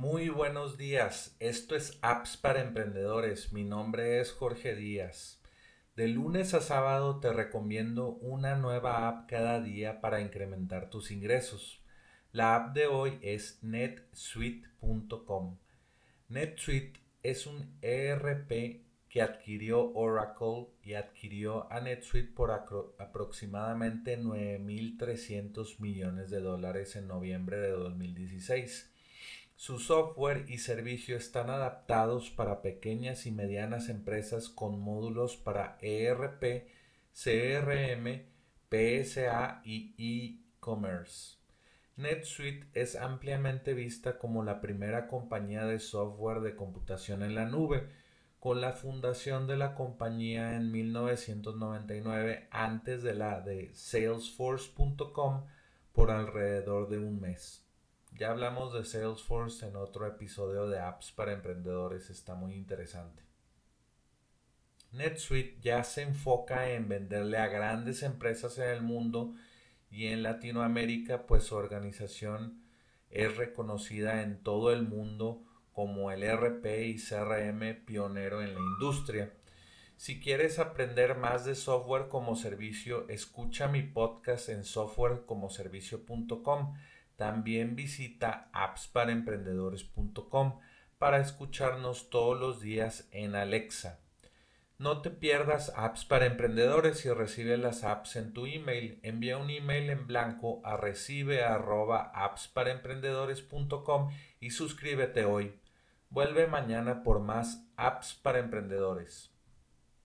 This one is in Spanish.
Muy buenos días, esto es Apps para Emprendedores, mi nombre es Jorge Díaz. De lunes a sábado te recomiendo una nueva app cada día para incrementar tus ingresos. La app de hoy es netsuite.com. NetSuite es un ERP que adquirió Oracle y adquirió a NetSuite por aproximadamente 9.300 millones de dólares en noviembre de 2016. Su software y servicio están adaptados para pequeñas y medianas empresas con módulos para ERP, CRM, PSA y e-commerce. NetSuite es ampliamente vista como la primera compañía de software de computación en la nube, con la fundación de la compañía en 1999 antes de la de Salesforce.com por alrededor de un mes. Ya hablamos de Salesforce en otro episodio de apps para emprendedores, está muy interesante. NetSuite ya se enfoca en venderle a grandes empresas en el mundo y en Latinoamérica, pues su organización es reconocida en todo el mundo como el RP y CRM pionero en la industria. Si quieres aprender más de software como servicio, escucha mi podcast en softwarecomoservicio.com. También visita appsparaemprendedores.com para escucharnos todos los días en Alexa. No te pierdas apps para emprendedores y recibe las apps en tu email. Envía un email en blanco a recibe y suscríbete hoy. Vuelve mañana por más apps para emprendedores.